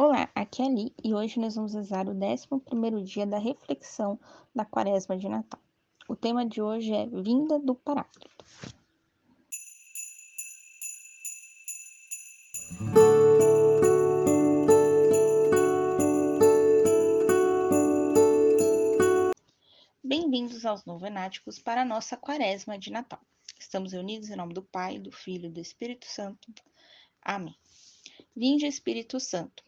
Olá, aqui é a Li e hoje nós vamos usar o 11 dia da reflexão da quaresma de Natal. O tema de hoje é Vinda do Paráclito. Bem-vindos aos Novenáticos para a nossa quaresma de Natal. Estamos reunidos em nome do Pai, do Filho e do Espírito Santo. Amém. Vinde, Espírito Santo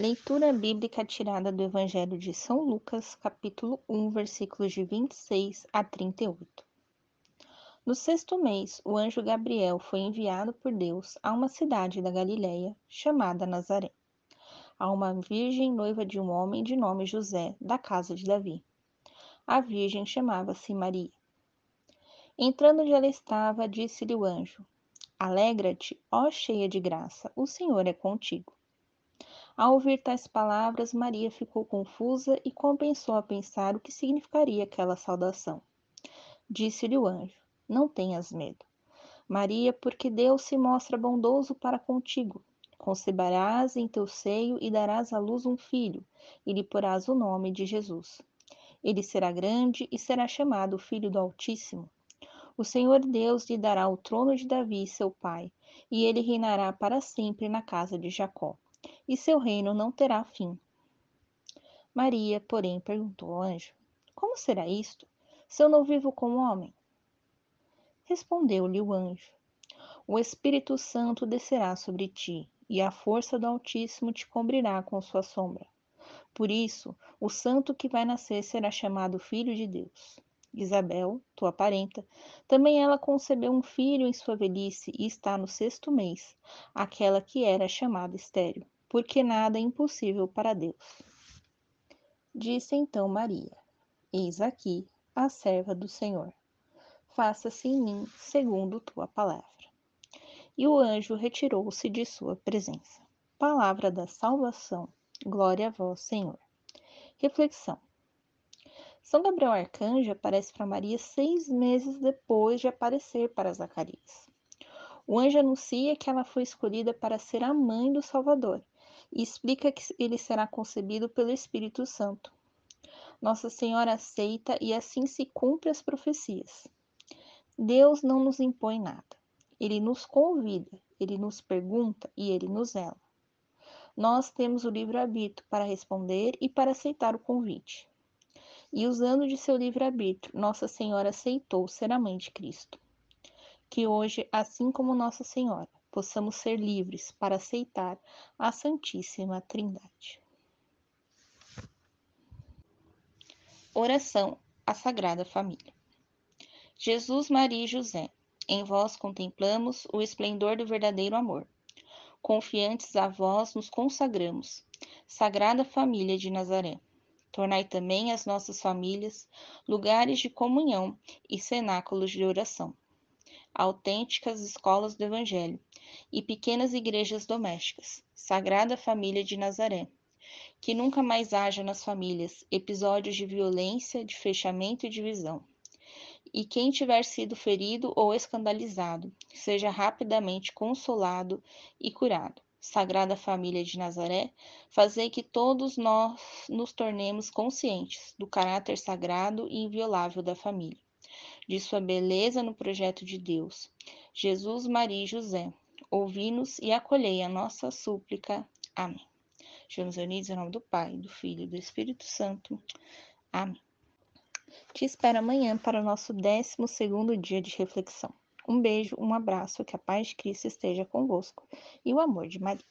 Leitura bíblica tirada do Evangelho de São Lucas, capítulo 1, versículos de 26 a 38. No sexto mês, o anjo Gabriel foi enviado por Deus a uma cidade da Galiléia, chamada Nazaré, a uma virgem noiva de um homem de nome José, da casa de Davi. A virgem chamava-se Maria. Entrando onde ela estava, disse-lhe o anjo: Alegra-te, ó cheia de graça, o Senhor é contigo. Ao ouvir tais palavras, Maria ficou confusa e começou a pensar o que significaria aquela saudação. Disse-lhe o anjo: Não tenhas medo, Maria, porque Deus se mostra bondoso para contigo. Conceberás em teu seio e darás à luz um filho, e lhe porás o nome de Jesus. Ele será grande e será chamado Filho do Altíssimo. O Senhor Deus lhe dará o trono de Davi, seu pai, e ele reinará para sempre na casa de Jacó e seu reino não terá fim. Maria, porém, perguntou ao anjo: Como será isto, se eu não vivo como homem? Respondeu-lhe o anjo: O Espírito Santo descerá sobre ti, e a força do Altíssimo te cobrirá com sua sombra. Por isso, o santo que vai nascer será chamado Filho de Deus. Isabel, tua parenta, também ela concebeu um filho em sua velhice e está no sexto mês, aquela que era chamada estéril, porque nada é impossível para Deus. Disse então Maria: Eis aqui a serva do Senhor. Faça-se em mim segundo tua palavra. E o anjo retirou-se de sua presença. Palavra da salvação. Glória a vós, Senhor. Reflexão. São Gabriel Arcanjo aparece para Maria seis meses depois de aparecer para Zacarias. O anjo anuncia que ela foi escolhida para ser a mãe do Salvador e explica que ele será concebido pelo Espírito Santo. Nossa Senhora aceita e assim se cumpre as profecias. Deus não nos impõe nada. Ele nos convida, ele nos pergunta e ele nos ela. Nós temos o livre-arbítrio para responder e para aceitar o convite e usando de seu livre-arbítrio, Nossa Senhora aceitou ser a mãe de Cristo. Que hoje, assim como Nossa Senhora, possamos ser livres para aceitar a Santíssima Trindade. Oração à Sagrada Família. Jesus, Maria e José, em vós contemplamos o esplendor do verdadeiro amor. Confiantes a vós nos consagramos, Sagrada Família de Nazaré Tornai também as nossas famílias lugares de comunhão e cenáculos de oração, autênticas escolas do Evangelho e pequenas igrejas domésticas, Sagrada Família de Nazaré. Que nunca mais haja nas famílias episódios de violência, de fechamento e divisão. E quem tiver sido ferido ou escandalizado, seja rapidamente consolado e curado. Sagrada Família de Nazaré, fazei que todos nós nos tornemos conscientes do caráter sagrado e inviolável da família, de sua beleza no projeto de Deus. Jesus, Maria e José, ouvi-nos e acolhei a nossa súplica. Amém. Estamos unidos em nome do Pai, do Filho e do Espírito Santo. Amém. Te espero amanhã para o nosso 12 segundo dia de reflexão. Um beijo, um abraço, que a paz de Cristo esteja convosco e o amor de Maria.